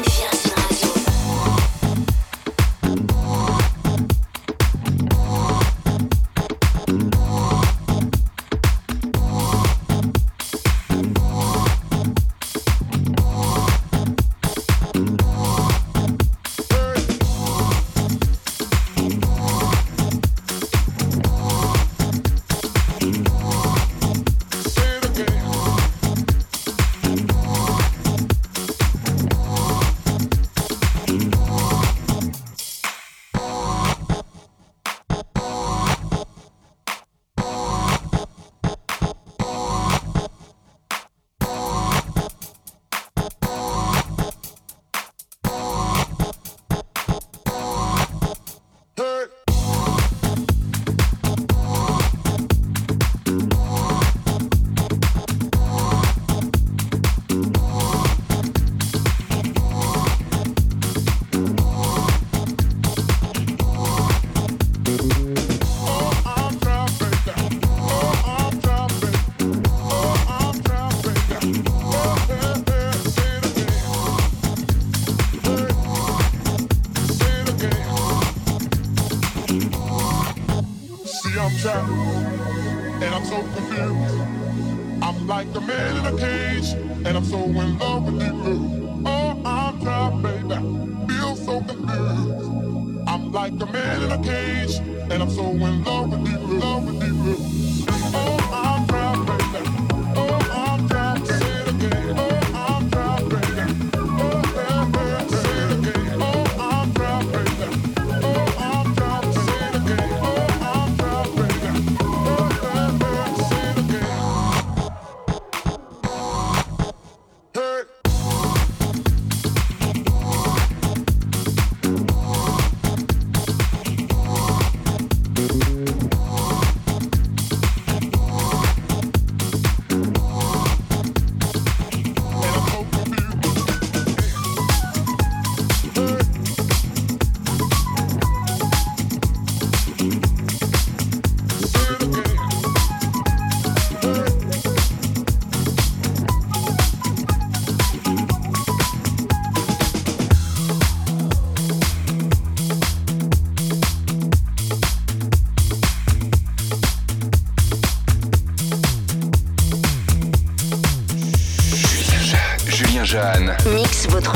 Światła.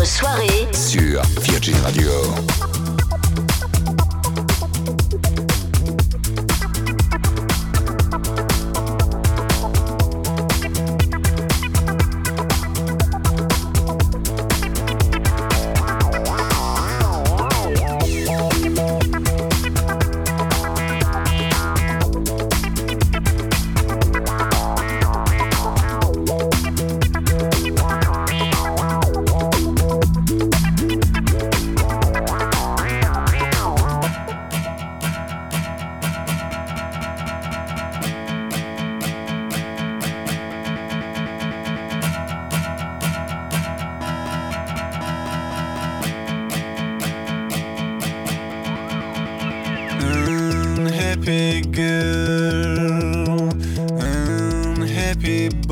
Soirée sur Virgin Radio.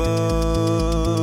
bom.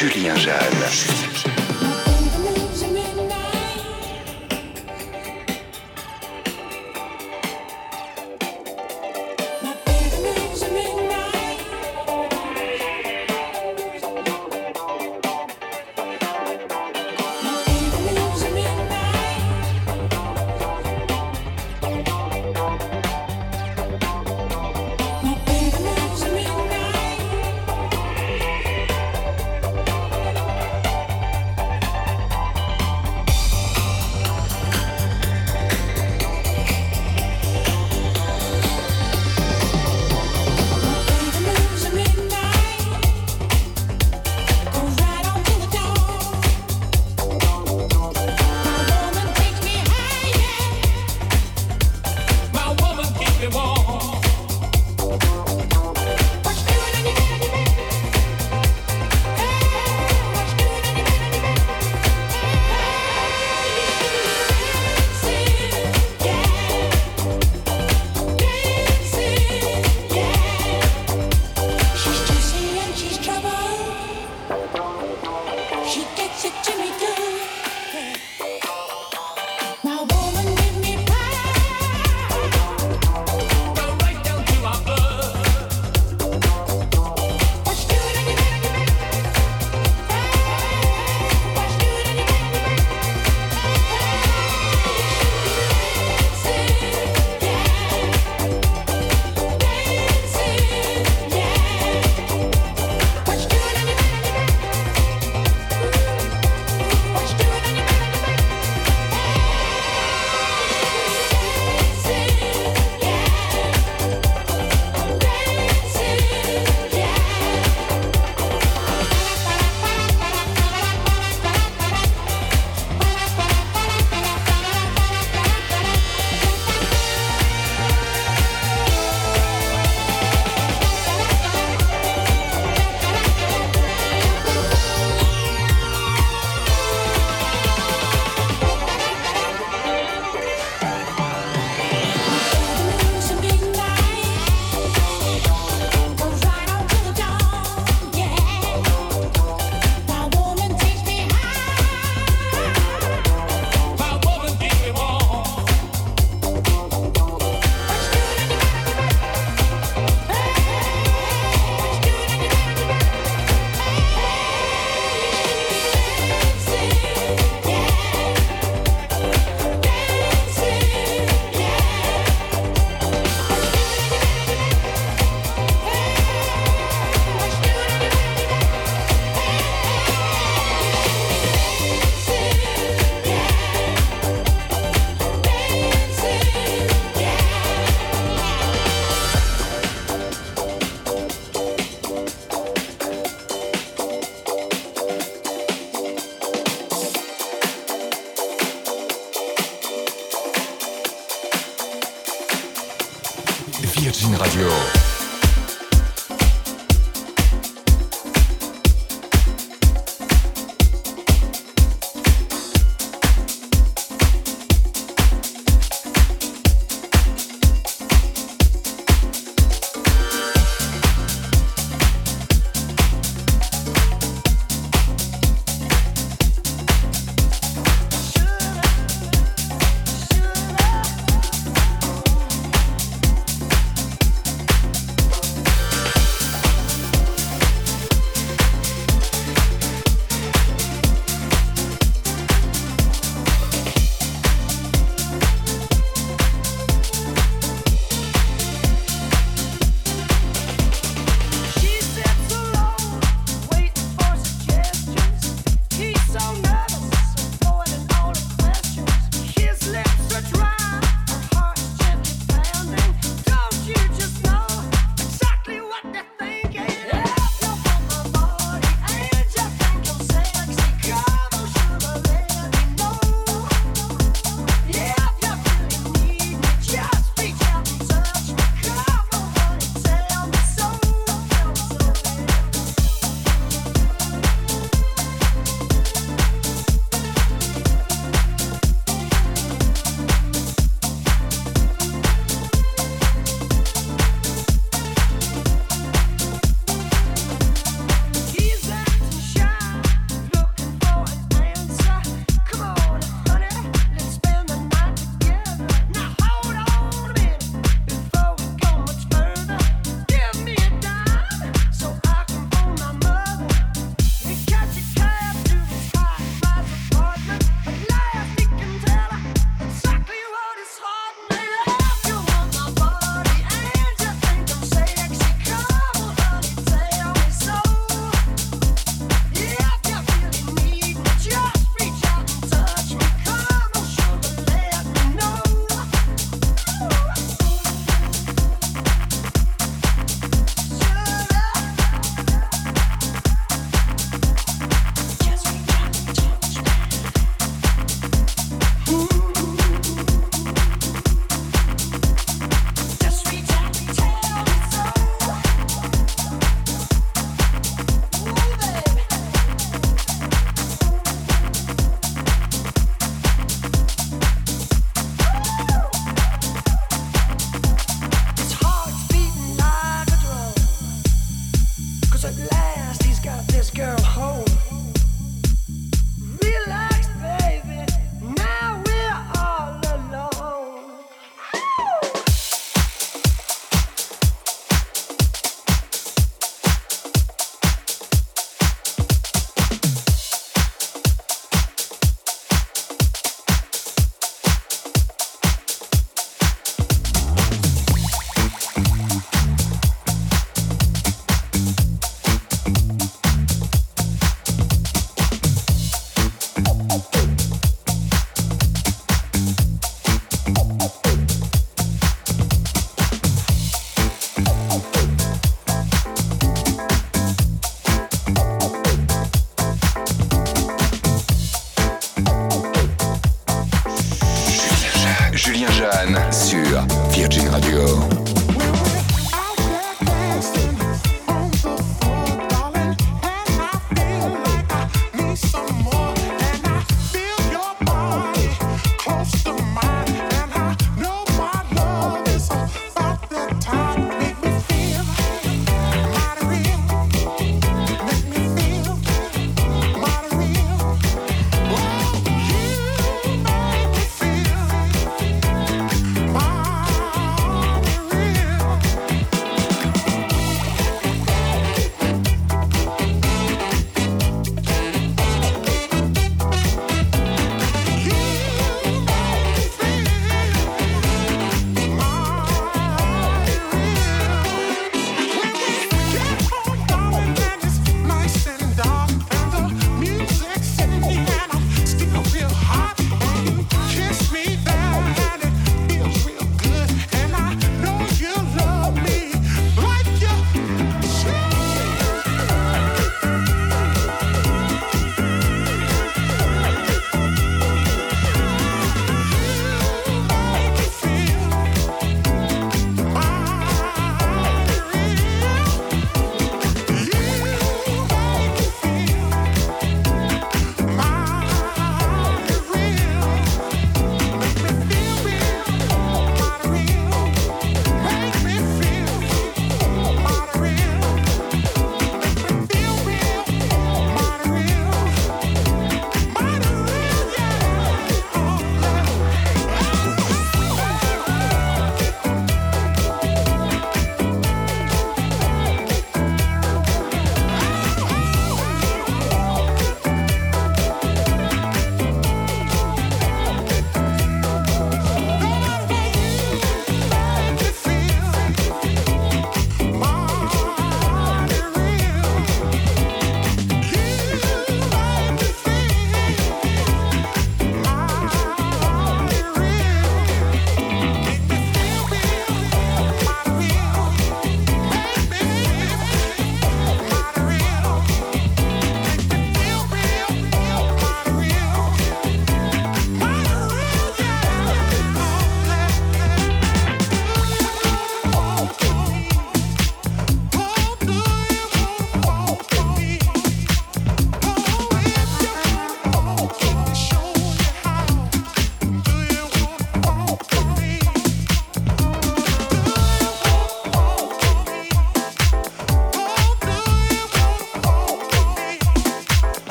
Julien Jeanne.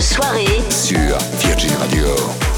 Soirée sur Virgin Radio.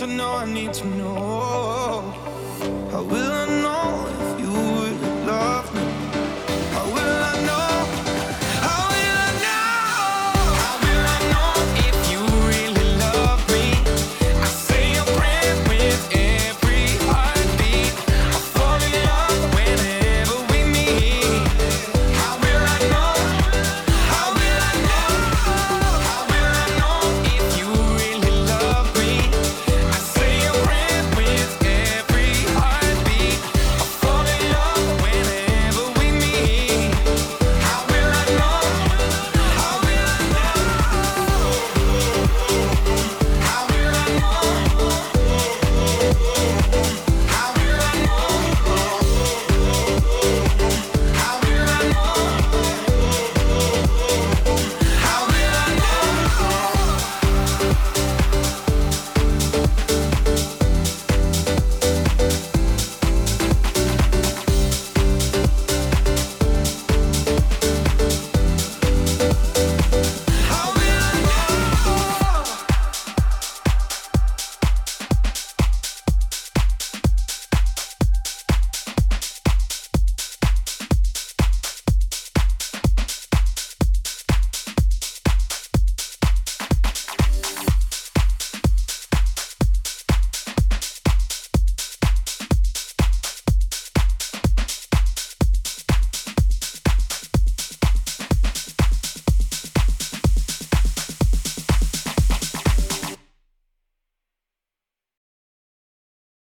to know, I need to know. I will